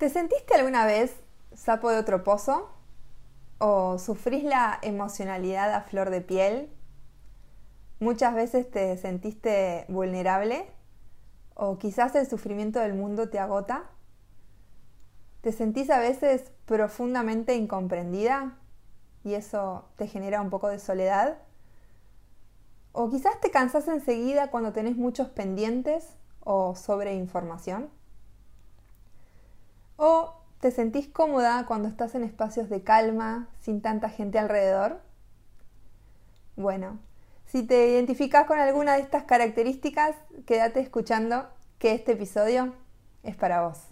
¿Te sentiste alguna vez sapo de otro pozo? ¿O sufrís la emocionalidad a flor de piel? ¿Muchas veces te sentiste vulnerable? ¿O quizás el sufrimiento del mundo te agota? ¿Te sentís a veces profundamente incomprendida? ¿Y eso te genera un poco de soledad? ¿O quizás te cansás enseguida cuando tenés muchos pendientes o sobreinformación? ¿O te sentís cómoda cuando estás en espacios de calma, sin tanta gente alrededor? Bueno, si te identificas con alguna de estas características, quédate escuchando que este episodio es para vos.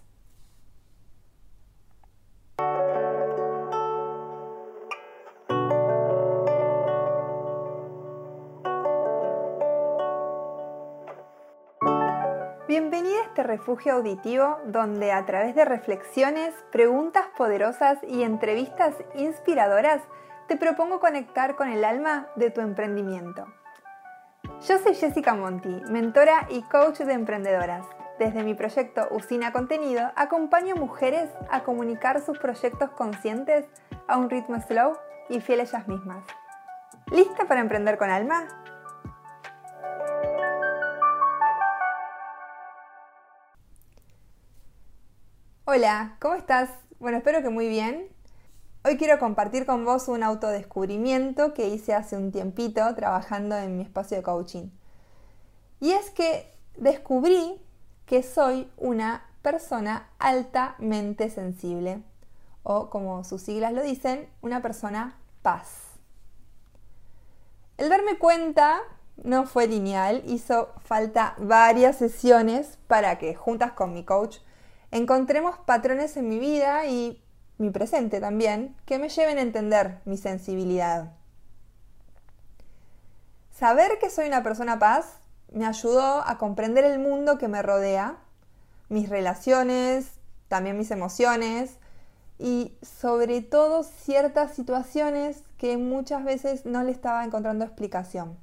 Este refugio auditivo donde a través de reflexiones, preguntas poderosas y entrevistas inspiradoras te propongo conectar con el alma de tu emprendimiento. Yo soy Jessica Monti, mentora y coach de emprendedoras. Desde mi proyecto Usina Contenido acompaño mujeres a comunicar sus proyectos conscientes a un ritmo slow y fiel a ellas mismas. ¿Lista para emprender con alma? Hola, ¿cómo estás? Bueno, espero que muy bien. Hoy quiero compartir con vos un autodescubrimiento que hice hace un tiempito trabajando en mi espacio de coaching. Y es que descubrí que soy una persona altamente sensible, o como sus siglas lo dicen, una persona paz. El darme cuenta no fue lineal, hizo falta varias sesiones para que juntas con mi coach encontremos patrones en mi vida y mi presente también que me lleven a entender mi sensibilidad. Saber que soy una persona paz me ayudó a comprender el mundo que me rodea, mis relaciones, también mis emociones y sobre todo ciertas situaciones que muchas veces no le estaba encontrando explicación.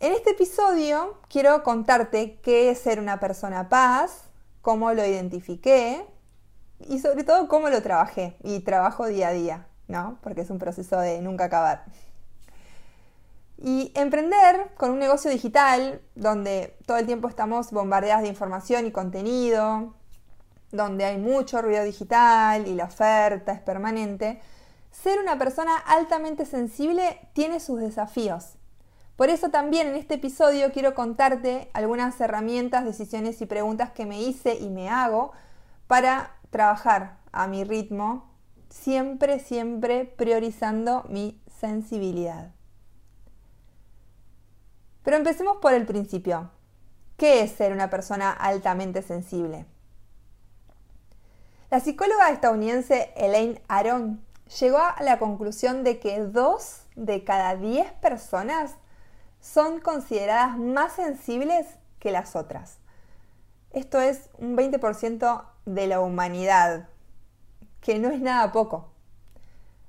En este episodio quiero contarte qué es ser una persona paz, cómo lo identifiqué y sobre todo cómo lo trabajé y trabajo día a día, ¿no? Porque es un proceso de nunca acabar. Y emprender con un negocio digital donde todo el tiempo estamos bombardeadas de información y contenido, donde hay mucho ruido digital y la oferta es permanente, ser una persona altamente sensible tiene sus desafíos por eso también en este episodio quiero contarte algunas herramientas, decisiones y preguntas que me hice y me hago para trabajar a mi ritmo, siempre, siempre priorizando mi sensibilidad. Pero empecemos por el principio. ¿Qué es ser una persona altamente sensible? La psicóloga estadounidense Elaine Aron llegó a la conclusión de que dos de cada diez personas son consideradas más sensibles que las otras. Esto es un 20% de la humanidad, que no es nada poco.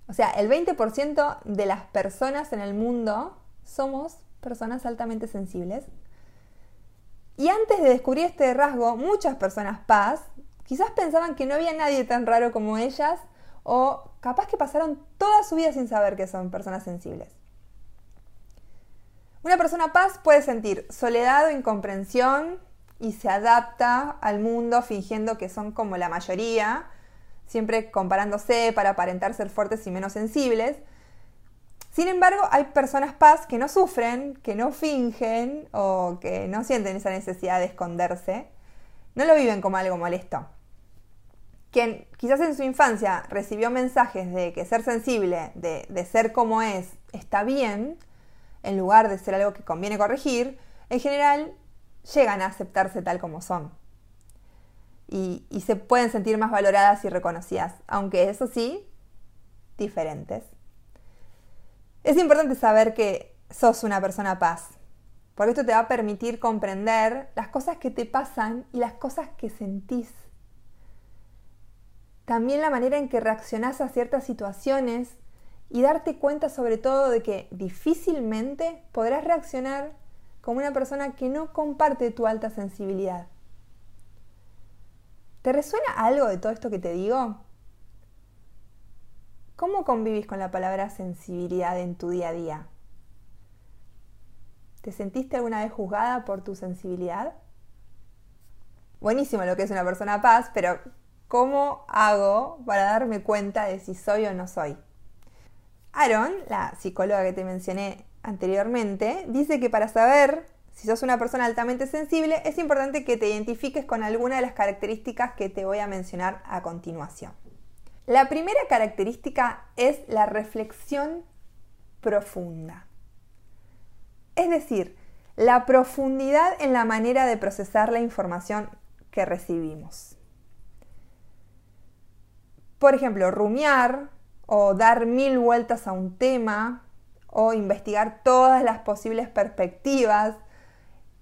O sea, el 20% de las personas en el mundo somos personas altamente sensibles. Y antes de descubrir este rasgo, muchas personas paz quizás pensaban que no había nadie tan raro como ellas o capaz que pasaron toda su vida sin saber que son personas sensibles. Una persona paz puede sentir soledad o incomprensión y se adapta al mundo fingiendo que son como la mayoría, siempre comparándose para aparentar ser fuertes y menos sensibles. Sin embargo, hay personas paz que no sufren, que no fingen o que no sienten esa necesidad de esconderse. No lo viven como algo molesto. Quien quizás en su infancia recibió mensajes de que ser sensible, de, ser como es, está bien, en lugar de ser algo que conviene corregir, en general llegan a aceptarse tal como son. Y, se pueden sentir más valoradas y reconocidas, aunque eso sí, diferentes. Es importante saber que sos una persona paz, porque esto te va a permitir comprender las cosas que te pasan y las cosas que sentís. También la manera en que reaccionás a ciertas situaciones y darte cuenta sobre todo de que difícilmente podrás reaccionar como una persona que no comparte tu alta sensibilidad. ¿Te resuena algo de todo esto que te digo? ¿Cómo convivís con la palabra sensibilidad en tu día a día? ¿Te sentiste alguna vez juzgada por tu sensibilidad? Buenísimo lo que es una persona paz, pero ¿cómo hago para darme cuenta de si soy o no soy? Aaron, la psicóloga que te mencioné anteriormente, dice que para saber si sos una persona altamente sensible, es importante que te identifiques con alguna de las características que te voy a mencionar a continuación. La primera característica es la reflexión profunda. Es decir, la profundidad en la manera de procesar la información que recibimos. Por ejemplo, rumiar o dar mil vueltas a un tema o investigar todas las posibles perspectivas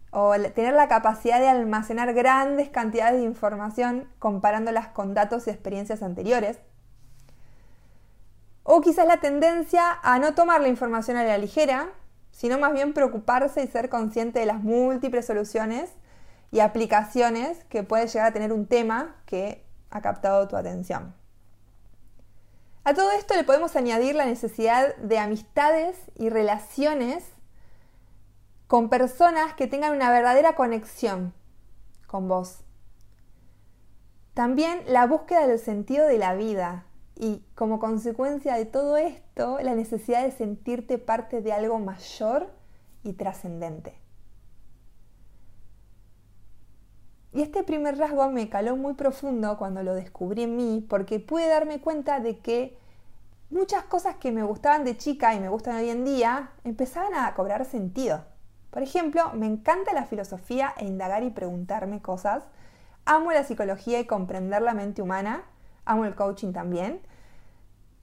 o tener la capacidad de almacenar grandes cantidades de información comparándolas con datos y experiencias anteriores. O quizás la tendencia a no tomar la información a la ligera, sino más bien preocuparse y ser consciente de las múltiples soluciones y aplicaciones que puede llegar a tener un tema que ha captado tu atención. A todo esto le podemos añadir la necesidad de amistades y relaciones con personas que tengan una verdadera conexión con vos. También la búsqueda del sentido de la vida y como consecuencia de todo esto, la necesidad de sentirte parte de algo mayor y trascendente. Y este primer rasgo me caló muy profundo cuando lo descubrí en mí, porque pude darme cuenta de que muchas cosas que me gustaban de chica y me gustan hoy en día empezaban a cobrar sentido. Por ejemplo, me encanta la filosofía e indagar y preguntarme cosas. Amo la psicología y comprender la mente humana. Amo el coaching también.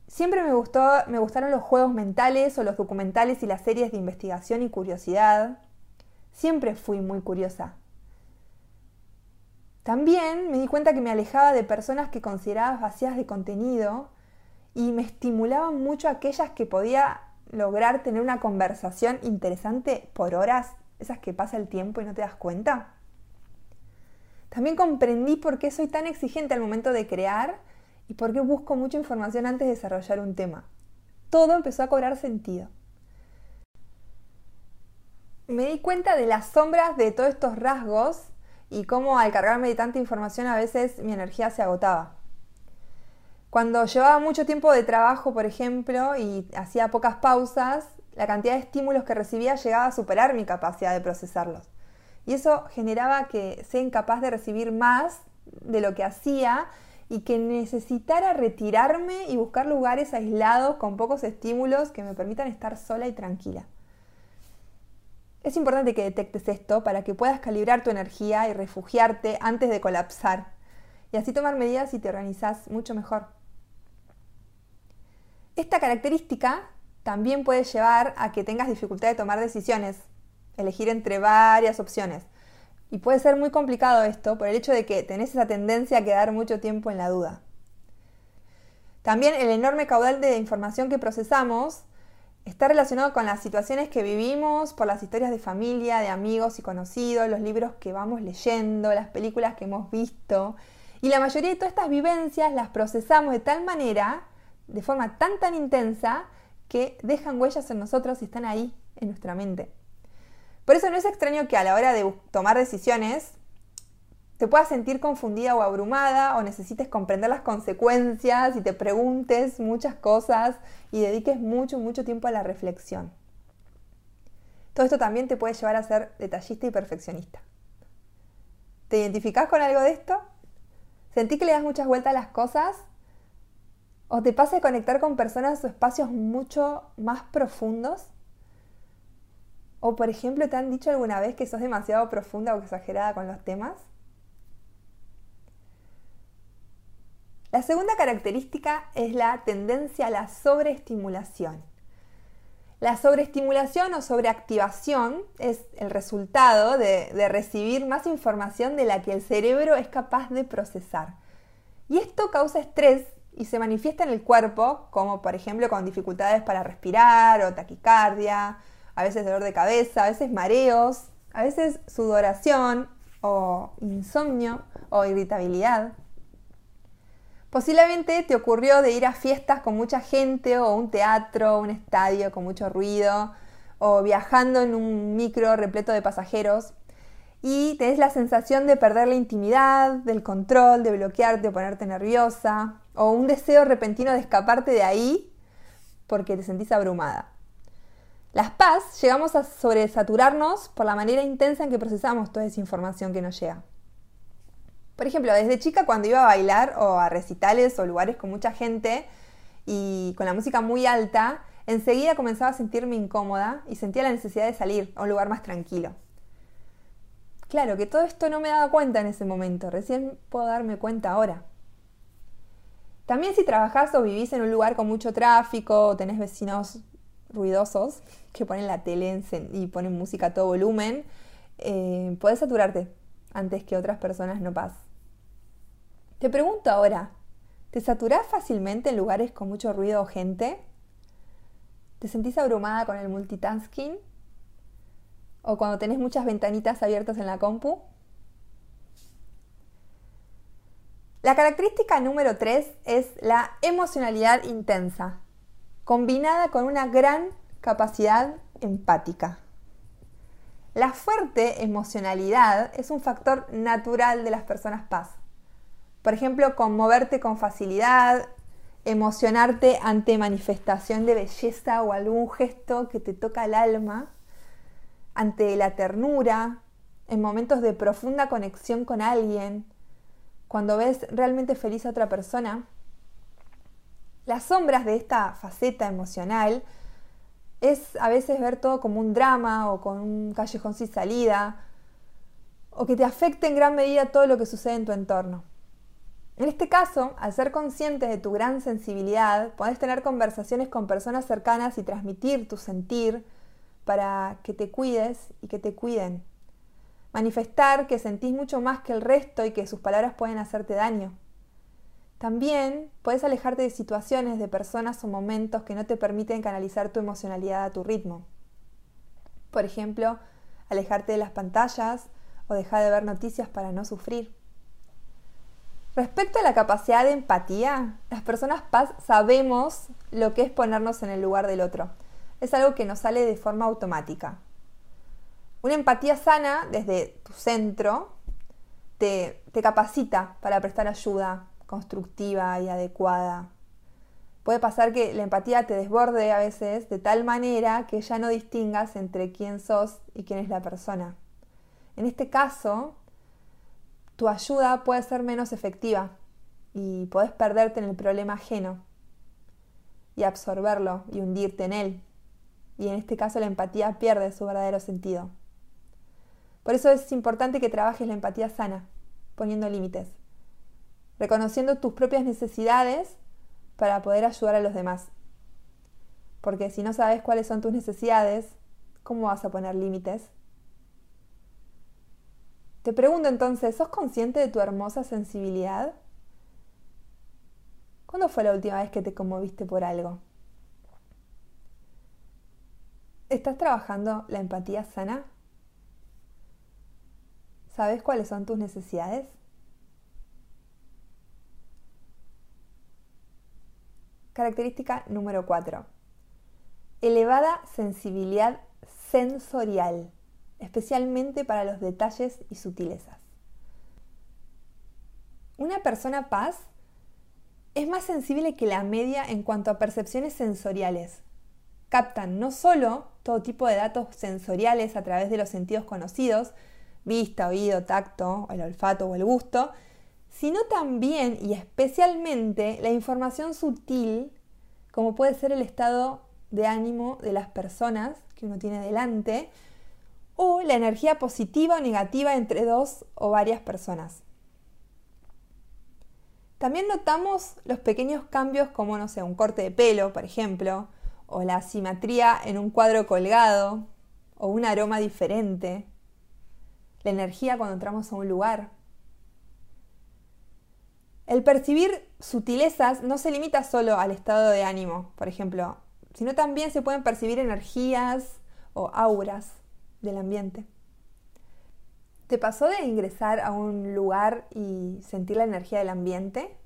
Siempre me, gustó, me gustaron los juegos mentales o los documentales y las series de investigación y curiosidad. Siempre fui muy curiosa. También me di cuenta que me alejaba de personas que consideraba vacías de contenido y me estimulaban mucho aquellas que podía lograr tener una conversación interesante por horas, esas que pasa el tiempo y no te das cuenta. También comprendí por qué soy tan exigente al momento de crear y por qué busco mucha información antes de desarrollar un tema. Todo empezó a cobrar sentido. Me di cuenta de las sombras de todos estos rasgos y cómo al cargarme de tanta información a veces mi energía se agotaba. Cuando llevaba mucho tiempo de trabajo, por ejemplo, y hacía pocas pausas, la cantidad de estímulos que recibía llegaba a superar mi capacidad de procesarlos. Y eso generaba que sea incapaz de recibir más de lo que hacía y que necesitara retirarme y buscar lugares aislados con pocos estímulos que me permitan estar sola y tranquila. Es importante que detectes esto para que puedas calibrar tu energía y refugiarte antes de colapsar y así tomar medidas y te organizas mucho mejor. Esta característica también puede llevar a que tengas dificultad de tomar decisiones, elegir entre varias opciones. Y puede ser muy complicado esto por el hecho de que tenés esa tendencia a quedar mucho tiempo en la duda. También el enorme caudal de información que procesamos está relacionado con las situaciones que vivimos, por las historias de familia, de amigos y conocidos, los libros que vamos leyendo, las películas que hemos visto. Y la mayoría de todas estas vivencias las procesamos de tal manera de forma tan tan intensa que dejan huellas en nosotros y están ahí en nuestra mente. Por eso no es extraño que a la hora de tomar decisiones te puedas sentir confundida o abrumada o necesites comprender las consecuencias y te preguntes muchas cosas y dediques mucho, mucho tiempo a la reflexión. Todo esto también te puede llevar a ser detallista y perfeccionista. ¿Te identificás con algo de esto? ¿Sentí que le das muchas vueltas a las cosas ¿O te pasa de conectar con personas o espacios mucho más profundos? ¿O por ejemplo te han dicho alguna vez que sos demasiado profunda o exagerada con los temas? La segunda característica es la tendencia a la sobreestimulación. La sobreestimulación o sobreactivación es el resultado de, de, recibir más información de la que el cerebro es capaz de procesar. Y esto causa estrés y se manifiesta en el cuerpo, como por ejemplo con dificultades para respirar o taquicardia, a veces dolor de cabeza, a veces mareos, a veces sudoración o insomnio o irritabilidad. Posiblemente te ocurrió de ir a fiestas con mucha gente o un teatro, un estadio con mucho ruido o viajando en un micro repleto de pasajeros y tenés la sensación de perder la intimidad, del control, de bloquearte ponerte nerviosa o un deseo repentino de escaparte de ahí porque te sentís abrumada. Las paz llegamos a sobresaturarnos por la manera intensa en que procesamos toda esa información que nos llega. Por ejemplo, desde chica cuando iba a bailar o a recitales o lugares con mucha gente y con la música muy alta, enseguida comenzaba a sentirme incómoda y sentía la necesidad de salir a un lugar más tranquilo. Claro que todo esto no me daba cuenta en ese momento, recién puedo darme cuenta ahora. También si trabajás o vivís en un lugar con mucho tráfico o tenés vecinos ruidosos que ponen la tele y ponen música a todo volumen, eh, podés saturarte antes que otras personas no pasen. Te pregunto ahora, ¿te saturás fácilmente en lugares con mucho ruido o gente? ¿Te sentís abrumada con el multitasking? ¿O cuando tenés muchas ventanitas abiertas en la compu? La característica número 3 es la emocionalidad intensa, combinada con una gran capacidad empática. La fuerte emocionalidad es un factor natural de las personas paz. Por ejemplo, conmoverte con facilidad, emocionarte ante manifestación de belleza o algún gesto que te toca el alma, ante la ternura, en momentos de profunda conexión con alguien, cuando ves realmente feliz a otra persona. Las sombras de esta faceta emocional es a veces ver todo como un drama o con un callejón sin salida, o que te afecte en gran medida todo lo que sucede en tu entorno. En este caso, al ser consciente de tu gran sensibilidad, podés tener conversaciones con personas cercanas y transmitir tu sentir para que te cuides y que te cuiden. Manifestar que sentís mucho más que el resto y que sus palabras pueden hacerte daño. También puedes alejarte de situaciones, de personas o momentos que no te permiten canalizar tu emocionalidad a tu ritmo. Por ejemplo, alejarte de las pantallas o dejar de ver noticias para no sufrir. Respecto a la capacidad de empatía, las personas paz sabemos lo que es ponernos en el lugar del otro. Es algo que nos sale de forma automática. Una empatía sana desde tu centro te, te capacita para prestar ayuda constructiva y adecuada. Puede pasar que la empatía te desborde a veces de tal manera que ya no distingas entre quién sos y quién es la persona. En este caso, tu ayuda puede ser menos efectiva y puedes perderte en el problema ajeno y absorberlo y hundirte en él. Y en este caso la empatía pierde su verdadero sentido. Por eso es importante que trabajes la empatía sana, poniendo límites, reconociendo tus propias necesidades para poder ayudar a los demás. Porque si no sabes cuáles son tus necesidades, ¿cómo vas a poner límites? Te pregunto entonces, ¿sos consciente de tu hermosa sensibilidad? ¿Cuándo fue la última vez que te conmoviste por algo? ¿Estás trabajando la empatía sana? ¿Sabes cuáles son tus necesidades? Característica número 4. Elevada sensibilidad sensorial especialmente para los detalles y sutilezas. Una persona paz es más sensible que la media en cuanto a percepciones sensoriales. Captan no solo todo tipo de datos sensoriales a través de los sentidos conocidos, vista, oído, tacto, el olfato o el gusto, sino también y especialmente la información sutil, como puede ser el estado de ánimo de las personas que uno tiene delante, o la energía positiva o negativa entre dos o varias personas. También notamos los pequeños cambios como, no sé, un corte de pelo, por ejemplo, o la simetría en un cuadro colgado, o un aroma diferente, la energía cuando entramos a un lugar. El percibir sutilezas no se limita solo al estado de ánimo, por ejemplo, sino también se pueden percibir energías o auras del ambiente. ¿Te pasó de ingresar a un lugar y sentir la energía del ambiente?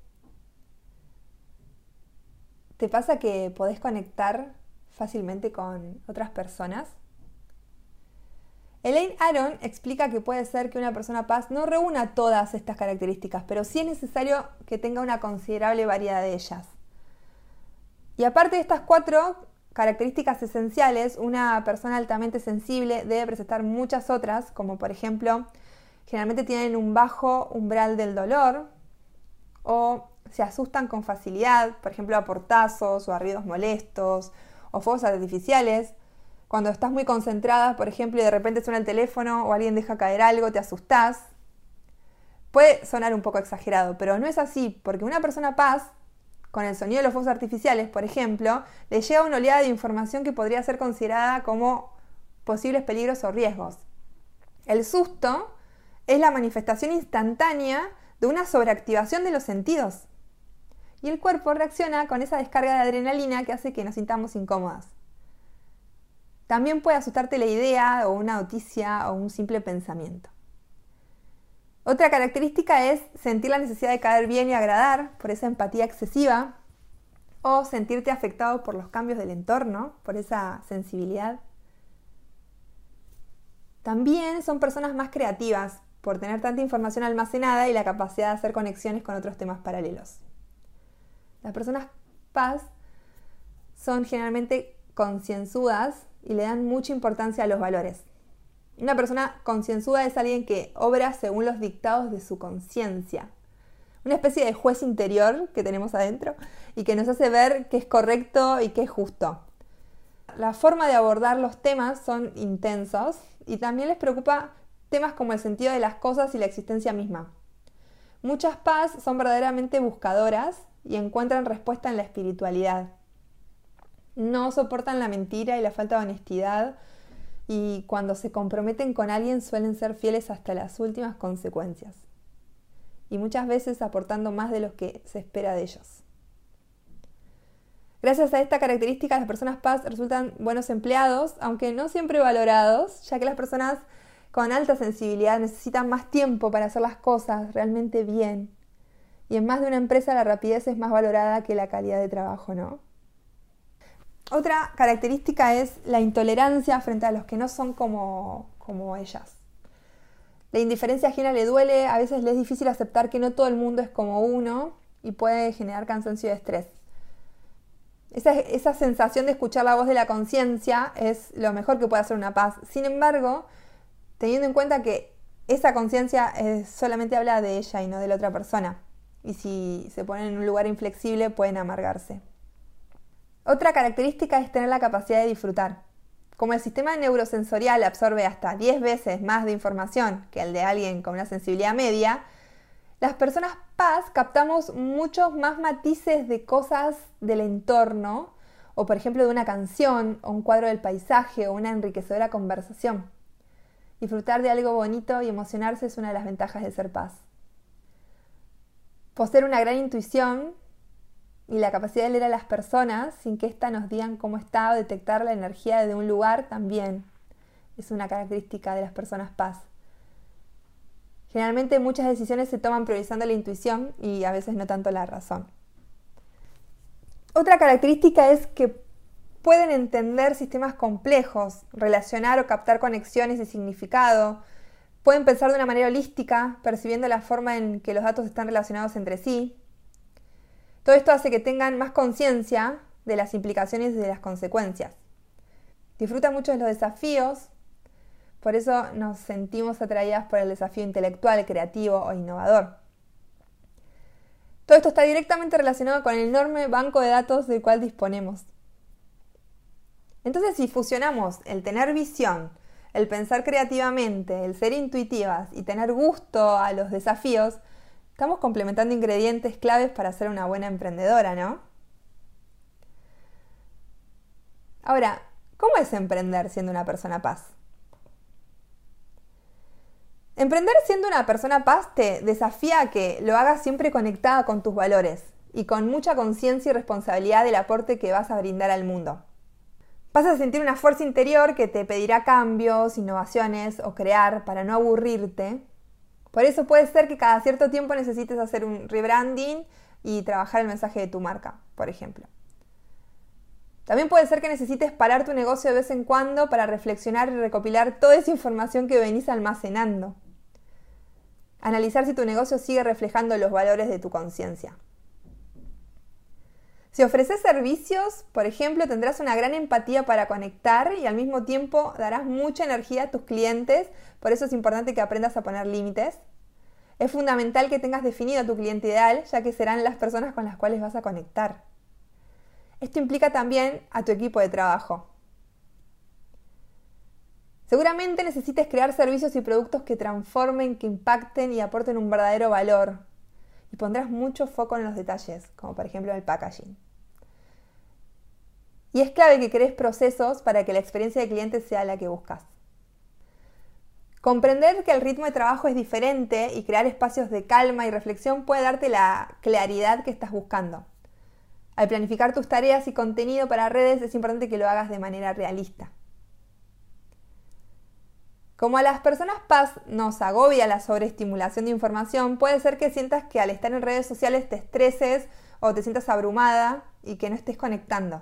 ¿Te pasa que podés conectar fácilmente con otras personas? Elaine Aron explica que puede ser que una persona paz no reúna todas estas características, pero sí es necesario que tenga una considerable variedad de ellas. Y aparte de estas cuatro características esenciales, una persona altamente sensible debe presentar muchas otras, como por ejemplo, generalmente tienen un bajo umbral del dolor o se asustan con facilidad, por ejemplo a portazos o a ruidos molestos o fuegos artificiales. Cuando estás muy concentrada, por ejemplo, y de repente suena el teléfono o alguien deja caer algo, te asustás. Puede sonar un poco exagerado, pero no es así, porque una persona paz con el sonido de los fuegos artificiales, por ejemplo, le llega una oleada de información que podría ser considerada como posibles peligros o riesgos. El susto es la manifestación instantánea de una sobreactivación de los sentidos. Y el cuerpo reacciona con esa descarga de adrenalina que hace que nos sintamos incómodas. También puede asustarte la idea o una noticia o un simple pensamiento. Otra característica es sentir la necesidad de caer bien y agradar por esa empatía excesiva o sentirte afectado por los cambios del entorno, por esa sensibilidad. También son personas más creativas por tener tanta información almacenada y la capacidad de hacer conexiones con otros temas paralelos. Las personas paz son generalmente concienzudas y le dan mucha importancia a los valores. Una persona concienzuda es alguien que obra según los dictados de su conciencia. Una especie de juez interior que tenemos adentro y que nos hace ver qué es correcto y qué es justo. La forma de abordar los temas son intensos y también les preocupa temas como el sentido de las cosas y la existencia misma. Muchas paz son verdaderamente buscadoras y encuentran respuesta en la espiritualidad. No soportan la mentira y la falta de honestidad y cuando se comprometen con alguien suelen ser fieles hasta las últimas consecuencias y muchas veces aportando más de lo que se espera de ellos. Gracias a esta característica las personas paz resultan buenos empleados, aunque no siempre valorados, ya que las personas con alta sensibilidad necesitan más tiempo para hacer las cosas realmente bien. Y en más de una empresa la rapidez es más valorada que la calidad de trabajo, ¿no? Otra característica es la intolerancia frente a los que no son como, como ellas. La indiferencia ajena le duele, a veces le es difícil aceptar que no todo el mundo es como uno y puede generar cansancio y estrés. Esa, esa sensación de escuchar la voz de la conciencia es lo mejor que puede hacer una paz. Sin embargo, teniendo en cuenta que esa conciencia solamente habla de ella y no de la otra persona. Y si se ponen en un lugar inflexible pueden amargarse. Otra característica es tener la capacidad de disfrutar. Como el sistema neurosensorial absorbe hasta 10 veces más de información que el de alguien con una sensibilidad media, las personas paz captamos muchos más matices de cosas del entorno, o por ejemplo de una canción, o un cuadro del paisaje, o una enriquecedora conversación. Disfrutar de algo bonito y emocionarse es una de las ventajas de ser paz. Poseer una gran intuición y la capacidad de leer a las personas sin que éstas nos digan cómo está o detectar la energía de un lugar también es una característica de las personas paz. Generalmente muchas decisiones se toman priorizando la intuición y a veces no tanto la razón. Otra característica es que pueden entender sistemas complejos, relacionar o captar conexiones y significado, pueden pensar de una manera holística, percibiendo la forma en que los datos están relacionados entre sí, todo esto hace que tengan más conciencia de las implicaciones y de las consecuencias. Disfrutan mucho de los desafíos, por eso nos sentimos atraídas por el desafío intelectual, creativo o innovador. Todo esto está directamente relacionado con el enorme banco de datos del cual disponemos. Entonces, si fusionamos el tener visión, el pensar creativamente, el ser intuitivas y tener gusto a los desafíos, Estamos complementando ingredientes claves para ser una buena emprendedora, ¿no? Ahora, ¿cómo es emprender siendo una persona paz? Emprender siendo una persona paz te desafía a que lo hagas siempre conectada con tus valores y con mucha conciencia y responsabilidad del aporte que vas a brindar al mundo. Vas a sentir una fuerza interior que te pedirá cambios, innovaciones o crear para no aburrirte por eso puede ser que cada cierto tiempo necesites hacer un rebranding y trabajar el mensaje de tu marca, por ejemplo. También puede ser que necesites parar tu negocio de vez en cuando para reflexionar y recopilar toda esa información que venís almacenando. Analizar si tu negocio sigue reflejando los valores de tu conciencia. Si ofreces servicios, por ejemplo, tendrás una gran empatía para conectar y al mismo tiempo darás mucha energía a tus clientes, por eso es importante que aprendas a poner límites. Es fundamental que tengas definido a tu cliente ideal, ya que serán las personas con las cuales vas a conectar. Esto implica también a tu equipo de trabajo. Seguramente necesites crear servicios y productos que transformen, que impacten y aporten un verdadero valor, y pondrás mucho foco en los detalles, como por ejemplo el packaging. Y es clave que crees procesos para que la experiencia de cliente sea la que buscas. Comprender que el ritmo de trabajo es diferente y crear espacios de calma y reflexión puede darte la claridad que estás buscando. Al planificar tus tareas y contenido para redes es importante que lo hagas de manera realista. Como a las personas paz nos agobia la sobreestimulación de información, puede ser que sientas que al estar en redes sociales te estreses o te sientas abrumada y que no estés conectando.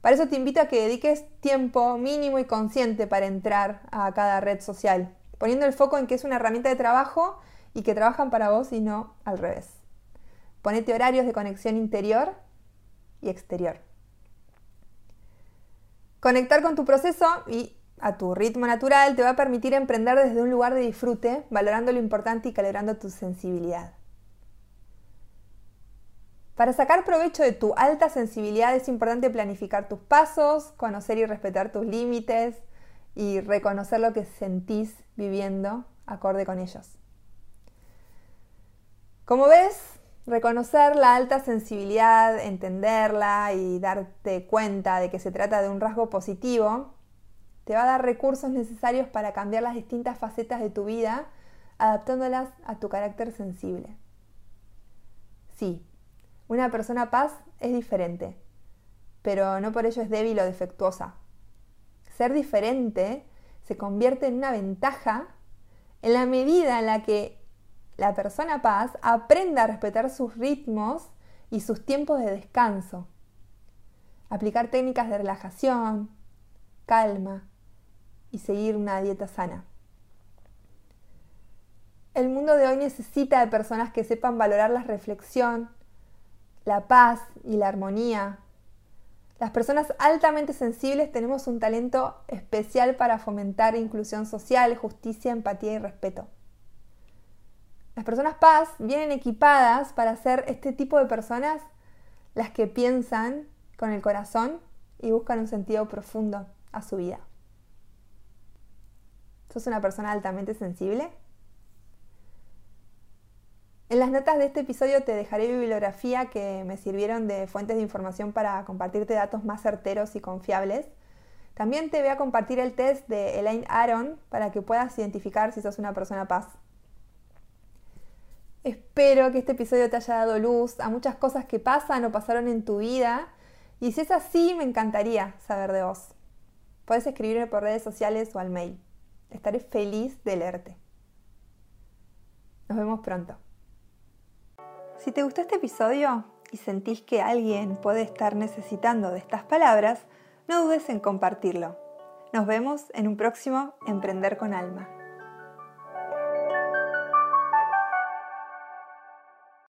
Para eso te invito a que dediques tiempo mínimo y consciente para entrar a cada red social, poniendo el foco en que es una herramienta de trabajo y que trabajan para vos y no al revés. Ponete horarios de conexión interior y exterior. Conectar con tu proceso y a tu ritmo natural te va a permitir emprender desde un lugar de disfrute, valorando lo importante y calibrando tu sensibilidad. Para sacar provecho de tu alta sensibilidad es importante planificar tus pasos, conocer y respetar tus límites y reconocer lo que sentís viviendo acorde con ellos. Como ves, reconocer la alta sensibilidad, entenderla y darte cuenta de que se trata de un rasgo positivo te va a dar recursos necesarios para cambiar las distintas facetas de tu vida, adaptándolas a tu carácter sensible. Sí, una persona paz es diferente, pero no por ello es débil o defectuosa. Ser diferente se convierte en una ventaja en la medida en la que la persona paz aprenda a respetar sus ritmos y sus tiempos de descanso. Aplicar técnicas de relajación, calma, y seguir una dieta sana. El mundo de hoy necesita de personas que sepan valorar la reflexión, la paz y la armonía. Las personas altamente sensibles tenemos un talento especial para fomentar inclusión social, justicia, empatía y respeto. Las personas paz vienen equipadas para ser este tipo de personas las que piensan con el corazón y buscan un sentido profundo a su vida. ¿Sos una persona altamente sensible? En las notas de este episodio te dejaré bibliografía que me sirvieron de fuentes de información para compartirte datos más certeros y confiables. También te voy a compartir el test de Elaine Aron para que puedas identificar si sos una persona paz. Espero que este episodio te haya dado luz a muchas cosas que pasan o pasaron en tu vida y si es así me encantaría saber de vos. Puedes escribirme por redes sociales o al mail. Estaré feliz de leerte. Nos vemos pronto. Si te gustó este episodio y sentís que alguien puede estar necesitando de estas palabras, no dudes en compartirlo. Nos vemos en un próximo Emprender con Alma.